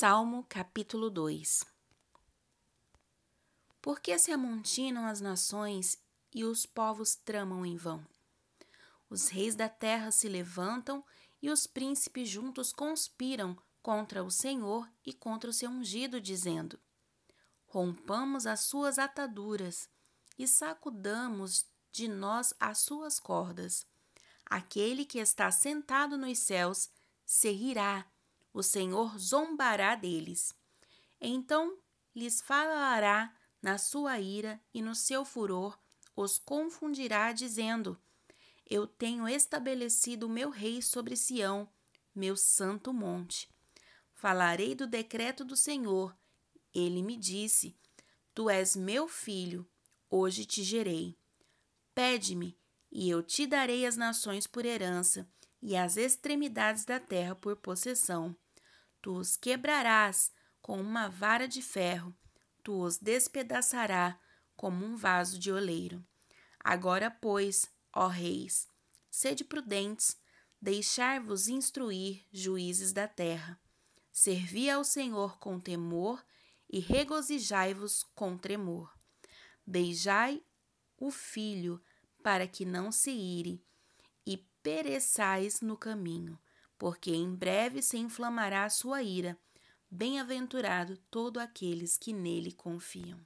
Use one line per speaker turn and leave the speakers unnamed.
Salmo capítulo 2 Por que se amontinam as nações e os povos tramam em vão? Os reis da terra se levantam e os príncipes juntos conspiram contra o Senhor e contra o seu ungido, dizendo: Rompamos as suas ataduras e sacudamos de nós as suas cordas. Aquele que está sentado nos céus se rirá o Senhor zombará deles. Então lhes falará na sua ira e no seu furor os confundirá, dizendo: Eu tenho estabelecido o meu rei sobre Sião, meu santo monte. Falarei do decreto do Senhor. Ele me disse: Tu és meu filho, hoje te gerei. Pede-me, e eu te darei as nações por herança e as extremidades da terra por possessão. Tu os quebrarás com uma vara de ferro, tu os despedaçarás como um vaso de oleiro. Agora, pois, ó reis, sede prudentes, deixar-vos instruir, juízes da terra. Servi ao Senhor com temor e regozijai-vos com tremor. Beijai o filho, para que não se ire, pereçais no caminho, porque em breve se inflamará a sua ira. Bem-aventurado todo aqueles que nele confiam.